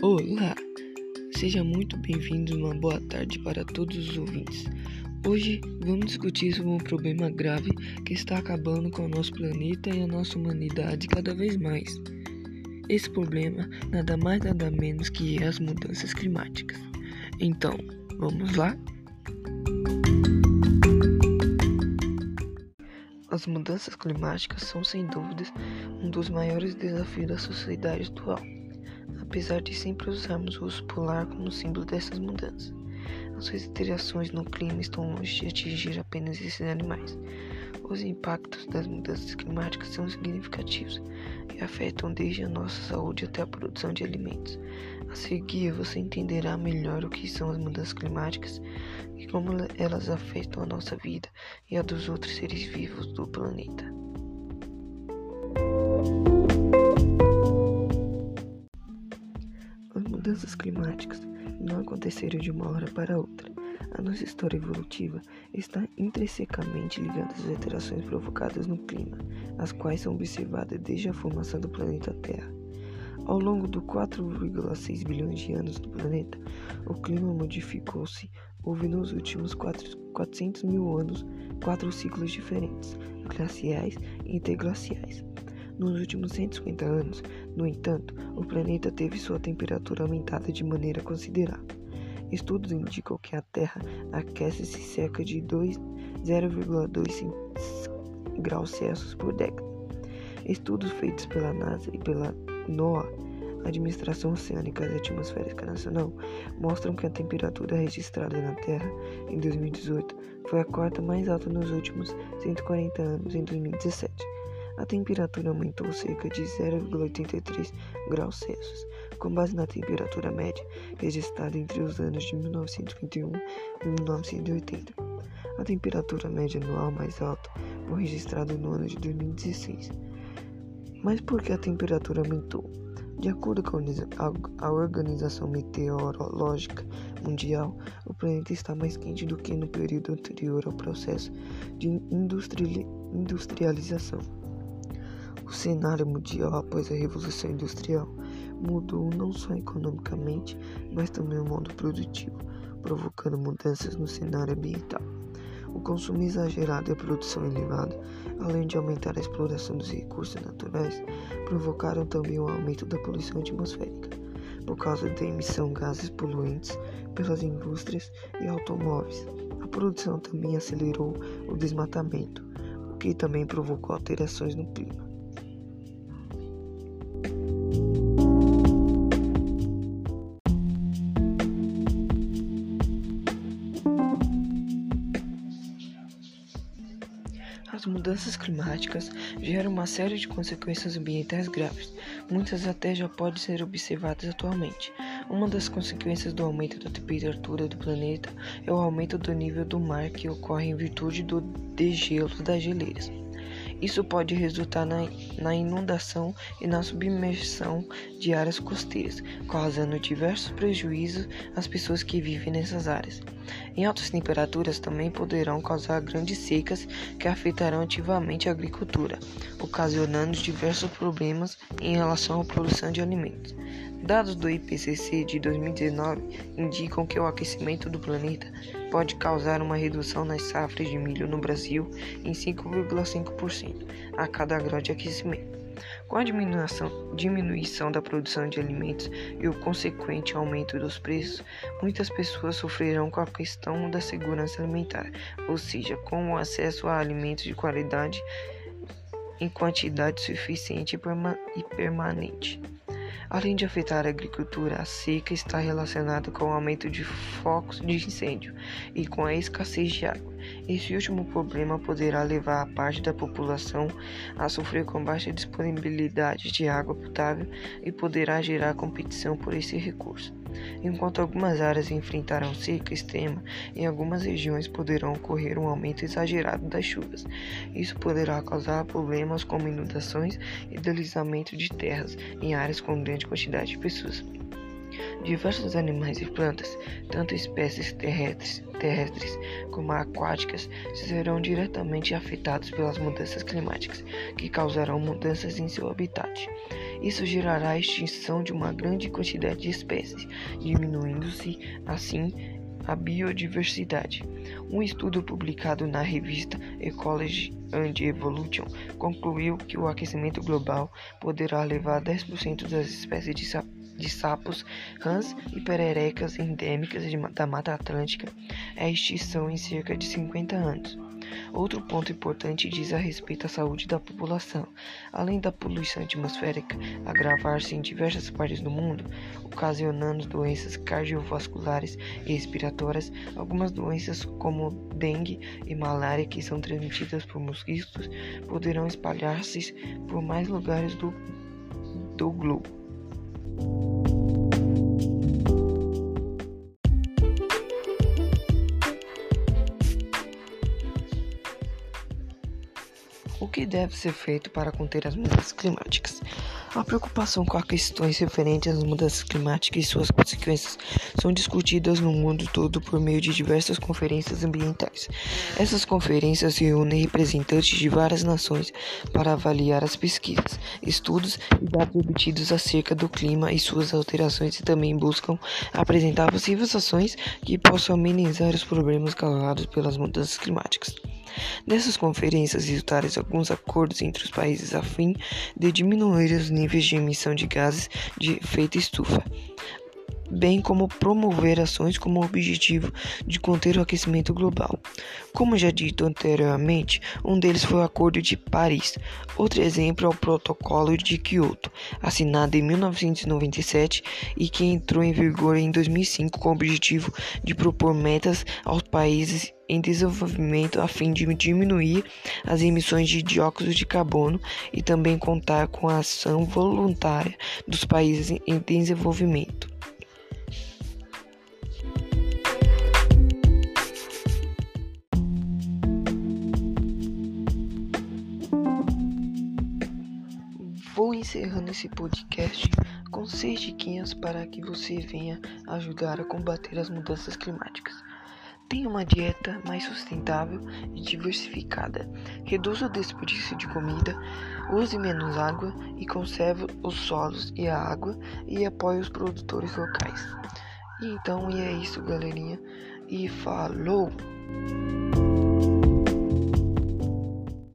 Olá! Seja muito bem-vindo uma boa tarde para todos os ouvintes. Hoje vamos discutir sobre um problema grave que está acabando com o nosso planeta e a nossa humanidade cada vez mais. Esse problema nada mais nada menos que as mudanças climáticas. Então, vamos lá? As mudanças climáticas são sem dúvidas um dos maiores desafios da sociedade atual apesar de sempre usarmos o urso polar como símbolo dessas mudanças. As alterações no clima estão longe de atingir apenas esses animais. Os impactos das mudanças climáticas são significativos e afetam desde a nossa saúde até a produção de alimentos. A seguir, você entenderá melhor o que são as mudanças climáticas e como elas afetam a nossa vida e a dos outros seres vivos do planeta. Mudanças climáticas não aconteceram de uma hora para outra. A nossa história evolutiva está intrinsecamente ligada às alterações provocadas no clima, as quais são observadas desde a formação do planeta Terra. Ao longo dos 4,6 bilhões de anos do planeta, o clima modificou-se. Houve nos últimos 400 mil anos quatro ciclos diferentes, glaciais e interglaciais. Nos últimos 150 anos, no entanto, o planeta teve sua temperatura aumentada de maneira considerável. Estudos indicam que a Terra aquece-se cerca de 0,2 graus Celsius por década. Estudos feitos pela NASA e pela NOAA, Administração Oceânica e Atmosférica Nacional, mostram que a temperatura registrada na Terra em 2018 foi a quarta mais alta nos últimos 140 anos em 2017 a temperatura aumentou cerca de 0,83 graus Celsius, com base na temperatura média registrada entre os anos de 1921 e 1980. A temperatura média anual mais alta foi registrada no ano de 2016. Mas por que a temperatura aumentou? De acordo com a Organização Meteorológica Mundial, o planeta está mais quente do que no período anterior ao processo de industrialização. O cenário mundial após a Revolução Industrial mudou não só economicamente, mas também o modo produtivo, provocando mudanças no cenário ambiental. O consumo exagerado e a produção elevada, além de aumentar a exploração dos recursos naturais, provocaram também o aumento da poluição atmosférica, por causa da emissão de gases poluentes pelas indústrias e automóveis. A produção também acelerou o desmatamento, o que também provocou alterações no clima. As mudanças climáticas geram uma série de consequências ambientais graves, muitas até já podem ser observadas atualmente. Uma das consequências do aumento da temperatura do planeta é o aumento do nível do mar que ocorre em virtude do degelo das geleiras. Isso pode resultar na, na inundação e na submersão de áreas costeiras, causando diversos prejuízos às pessoas que vivem nessas áreas. Em altas temperaturas também poderão causar grandes secas que afetarão ativamente a agricultura, ocasionando diversos problemas em relação à produção de alimentos. Dados do IPCC de 2019 indicam que o aquecimento do planeta pode causar uma redução nas safras de milho no Brasil em 5,5% a cada grau de aquecimento. Com a diminuição, da produção de alimentos e o consequente aumento dos preços, muitas pessoas sofrerão com a questão da segurança alimentar, ou seja, com o acesso a alimentos de qualidade em quantidade suficiente e permanente. Além de afetar a agricultura, a seca está relacionada com o aumento de focos de incêndio e com a escassez de água. Esse último problema poderá levar a parte da população a sofrer com baixa disponibilidade de água potável e poderá gerar competição por esse recurso. Enquanto algumas áreas enfrentarão seca extrema, em algumas regiões poderão ocorrer um aumento exagerado das chuvas. Isso poderá causar problemas como inundações e deslizamento de terras em áreas com grande quantidade de pessoas. Diversos animais e plantas, tanto espécies terrestres, terrestres como aquáticas, serão diretamente afetados pelas mudanças climáticas, que causarão mudanças em seu habitat. Isso gerará a extinção de uma grande quantidade de espécies, diminuindo-se assim a biodiversidade. Um estudo publicado na revista Ecology and Evolution concluiu que o aquecimento global poderá levar 10% das espécies de, sa de sapos, rãs e pererecas endêmicas da Mata Atlântica à extinção em cerca de 50 anos. Outro ponto importante diz a respeito à saúde da população. Além da poluição atmosférica agravar-se em diversas partes do mundo, ocasionando doenças cardiovasculares e respiratórias, algumas doenças como dengue e malária, que são transmitidas por mosquitos, poderão espalhar-se por mais lugares do, do globo. Que deve ser feito para conter as mudanças climáticas? A preocupação com as questões referentes às mudanças climáticas e suas consequências são discutidas no mundo todo por meio de diversas conferências ambientais. Essas conferências reúnem representantes de várias nações para avaliar as pesquisas, estudos e dados obtidos acerca do clima e suas alterações e também buscam apresentar possíveis ações que possam amenizar os problemas causados pelas mudanças climáticas. Nessas conferências resultaram alguns acordos entre os países a fim de diminuir os níveis de emissão de gases de efeito estufa, bem como promover ações com o objetivo de conter o aquecimento global. Como já dito anteriormente, um deles foi o Acordo de Paris. Outro exemplo é o Protocolo de Kyoto, assinado em 1997 e que entrou em vigor em 2005 com o objetivo de propor metas aos países em desenvolvimento a fim de diminuir as emissões de dióxido de carbono e também contar com a ação voluntária dos países em desenvolvimento. Encerrando esse podcast com seis diquinhas para que você venha ajudar a combater as mudanças climáticas. Tenha uma dieta mais sustentável e diversificada. Reduza o desperdício de comida, use menos água e conserve os solos e a água e apoie os produtores locais. Então e é isso, galerinha. E falou!